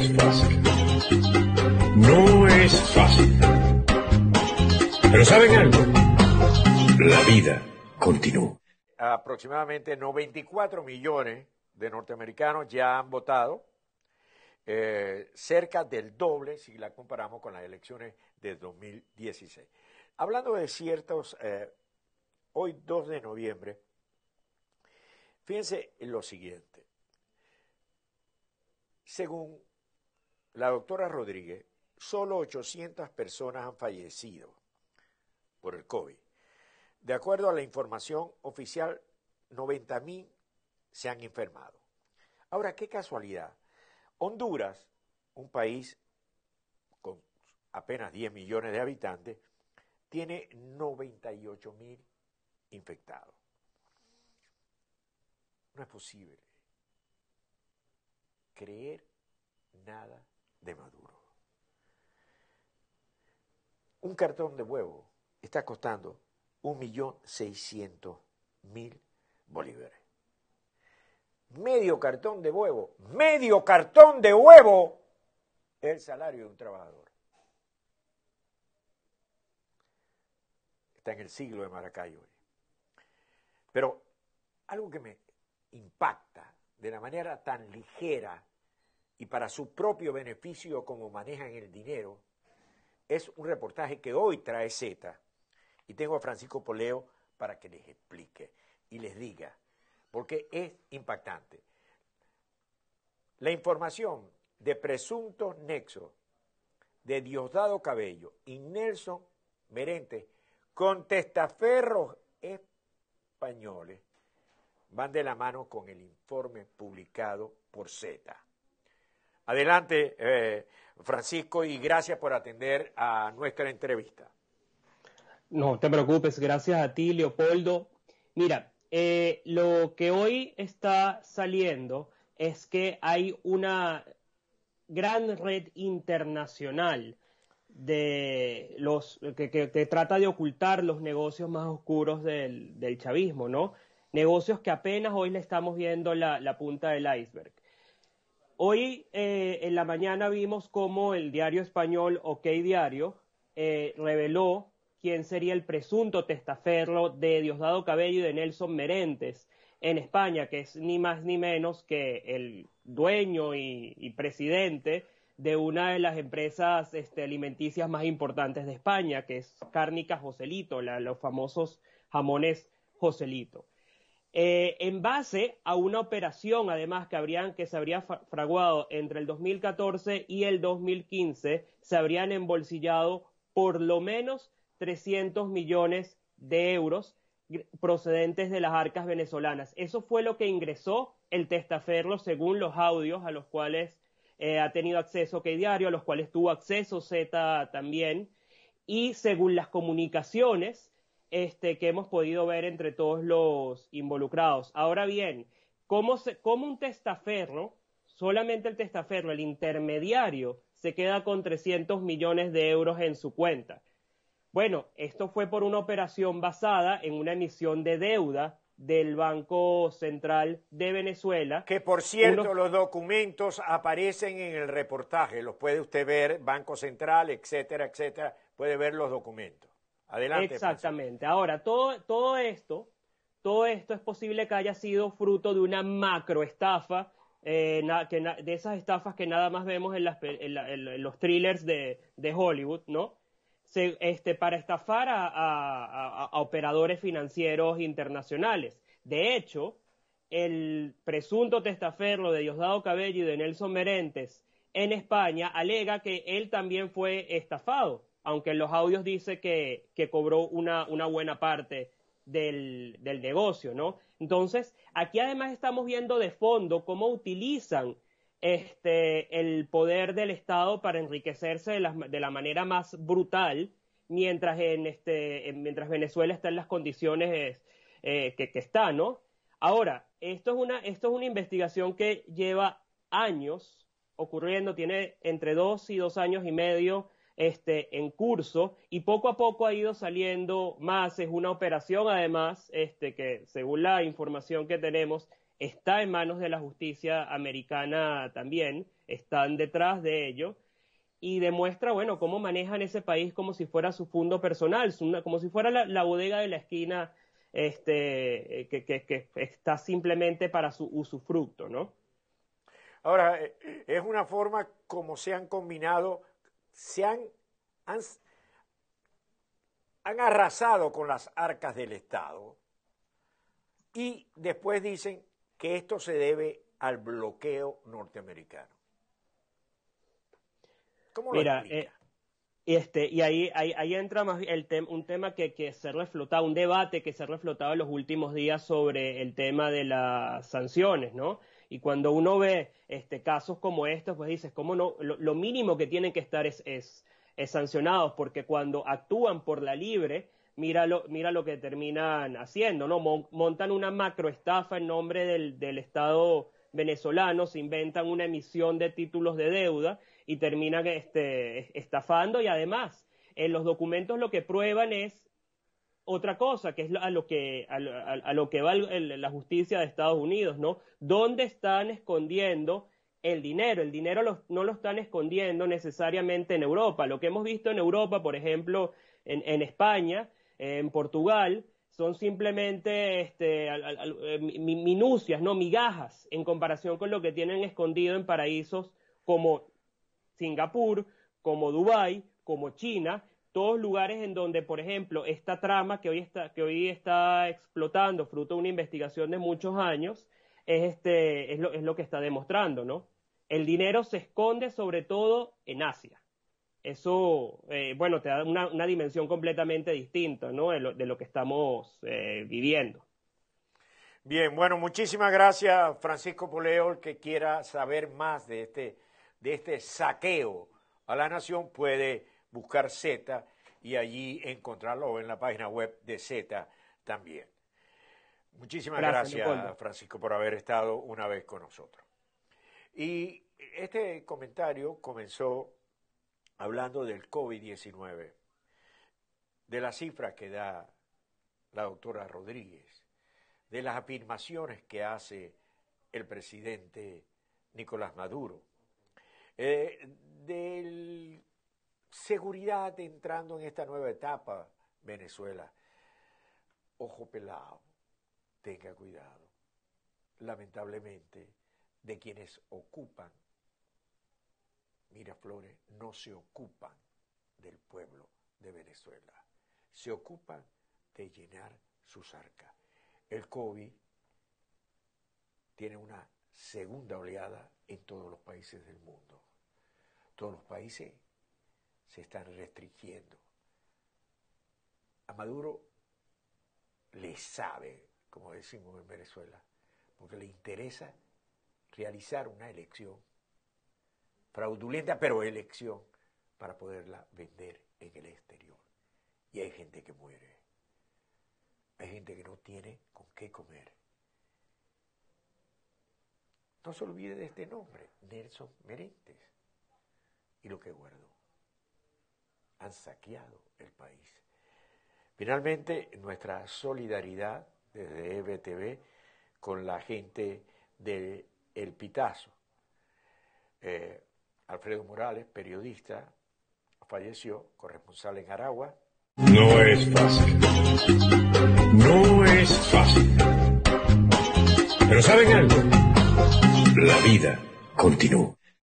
es fácil. No es fácil. Pero ¿saben algo? La vida continúa. Aproximadamente 94 millones de norteamericanos ya han votado, eh, cerca del doble si la comparamos con las elecciones de 2016. Hablando de ciertos, eh, hoy 2 de noviembre, fíjense en lo siguiente. Según la doctora Rodríguez, solo 800 personas han fallecido por el COVID. De acuerdo a la información oficial, 90.000 se han enfermado. Ahora, qué casualidad. Honduras, un país con apenas 10 millones de habitantes, tiene 98 mil infectados. No es posible creer nada de Maduro. Un cartón de huevo está costando 1.600.000 bolívares. Medio cartón de huevo, medio cartón de huevo es el salario de un trabajador. Está en el siglo de Maracaibo. Pero algo que me impacta de la manera tan ligera y para su propio beneficio como manejan el dinero, es un reportaje que hoy trae Z. Y tengo a Francisco Poleo para que les explique y les diga, porque es impactante. La información de presuntos nexos de Diosdado Cabello y Nelson Merente con testaferros españoles van de la mano con el informe publicado por Z. Adelante, eh, Francisco, y gracias por atender a nuestra entrevista. No te preocupes, gracias a ti, Leopoldo. Mira, eh, lo que hoy está saliendo es que hay una gran red internacional de los que, trata de ocultar los negocios más oscuros del, chavismo, ¿no? Negocios que apenas hoy le estamos viendo la, punta del iceberg. Hoy eh, en la mañana vimos cómo el diario español OK Diario eh, reveló quién sería el presunto testaferro de Diosdado Cabello y de Nelson Merentes en España, que es ni más ni menos que el dueño y, presidente de una de las empresas este, alimenticias más importantes de España, que es Cárnica Joselito, los famosos jamones Joselito. Eh, en base a una operación, además, que, habrían, que se habría fraguado entre el 2014 y el 2015, se habrían embolsillado por lo menos 300 millones de euros procedentes de las arcas venezolanas. Eso fue lo que ingresó el testaferro según los audios a los cuales eh, ha tenido acceso que diario, a los cuales tuvo acceso Z también, y según las comunicaciones este, que hemos podido ver entre todos los involucrados. Ahora bien, ¿cómo, se, cómo un testaferro, solamente el testaferro, el intermediario, se queda con 300 millones de euros en su cuenta? Bueno, esto fue por una operación basada en una emisión de deuda del Banco Central de Venezuela. Que por cierto, los documentos aparecen en el reportaje, los puede usted ver, Banco Central, etcétera, etcétera, puede ver los documentos. Adelante. Exactamente. Ahora, todo, todo esto, todo esto es posible que haya sido fruto de una macroestafa, eh, de esas estafas que nada más vemos en, los thrillers de, Hollywood, ¿no? este, para estafar a, operadores financieros internacionales. De hecho, el presunto testaferro de Diosdado Cabello y de Nelson Merentes en España alega que él también fue estafado, aunque en los audios dice que, cobró una, buena parte del, negocio, ¿no? Entonces, aquí además estamos viendo de fondo cómo utilizan este, el poder del Estado para enriquecerse de la, manera más brutal, mientras, en este, mientras Venezuela está en las condiciones eh, que, está, ¿no? Ahora, esto es, una, esto es una investigación que lleva años ocurriendo, tiene entre dos y dos años y medio este, en curso y poco a poco ha ido saliendo más. Es una operación, además, este, que según la información que tenemos, está en manos de la justicia americana también, están detrás de ello y demuestra, bueno, cómo manejan ese país como si fuera su fondo personal, como si fuera la, bodega de la esquina este, que, que, está simplemente para su usufructo, ¿no? Ahora, eh, es una forma como se han combinado, se han, han, han arrasado con las arcas del Estado y después dicen que esto se debe al bloqueo norteamericano. ¿Cómo lo Mira, eh, este, y ahí, ahí, entra más el un tema que, que se ha reflotado, un debate que se ha reflotado en los últimos días sobre el tema de las sanciones, ¿no? Y cuando uno ve este, casos como estos, pues dices, ¿cómo no? Lo, mínimo que tienen que estar es, es, es, sancionados, porque cuando actúan por la libre, mira lo, mira lo que terminan haciendo, ¿no? Montan una macroestafa en nombre del, del Estado venezolano, se inventan una emisión de títulos de deuda y terminan este, estafando y además en los documentos lo que prueban es otra cosa, que es a lo que, a, lo que va la justicia de Estados Unidos, ¿no? ¿Dónde están escondiendo el dinero? El dinero no lo están escondiendo necesariamente en Europa. Lo que hemos visto en Europa, por ejemplo, en, España, en Portugal, son simplemente este, eh, minucias, no migajas, en comparación con lo que tienen escondido en paraísos como Singapur, como Dubái, como China, todos lugares en donde, por ejemplo, esta trama que hoy está, que hoy está explotando, fruto de una investigación de muchos años, es, este, es, lo, es lo que está demostrando, ¿no? El dinero se esconde sobre todo en Asia. Eso, eh, bueno, te da una, una, dimensión completamente distinta, ¿no? De lo, que estamos eh, viviendo. Bien, bueno, muchísimas gracias, Francisco Poleo, el que quiera saber más de este, de este saqueo a la nación puede buscar Z y allí encontrarlo en la página web de Z también. Muchísimas gracias, Francisco, por haber estado una vez con nosotros. Y este comentario comenzó hablando del COVID-19, de las cifras que da la doctora Rodríguez, de las afirmaciones que hace el presidente Nicolás Maduro, eh, de seguridad entrando en esta nueva etapa, Venezuela. Ojo pelado, tenga cuidado. Lamentablemente, de quienes ocupan Miraflores no se ocupan del pueblo de Venezuela, se ocupan de llenar sus arcas. El COVID tiene una segunda oleada en todos los países del mundo. Todos los países se están restringiendo. A Maduro le sabe, como decimos en Venezuela, porque le interesa realizar una elección fraudulenta, pero elección, para poderla vender en el exterior. Y hay gente que muere. Hay gente que no tiene con qué comer. No se olvide de este nombre, Nelson Merentes, y lo que guardó han saqueado el país. Finalmente, nuestra solidaridad desde EBTV con la gente de El Pitazo. Eh, Alfredo Morales, periodista, falleció, corresponsal en Aragua. No es fácil. No es fácil. Pero ¿saben algo? La vida continúa.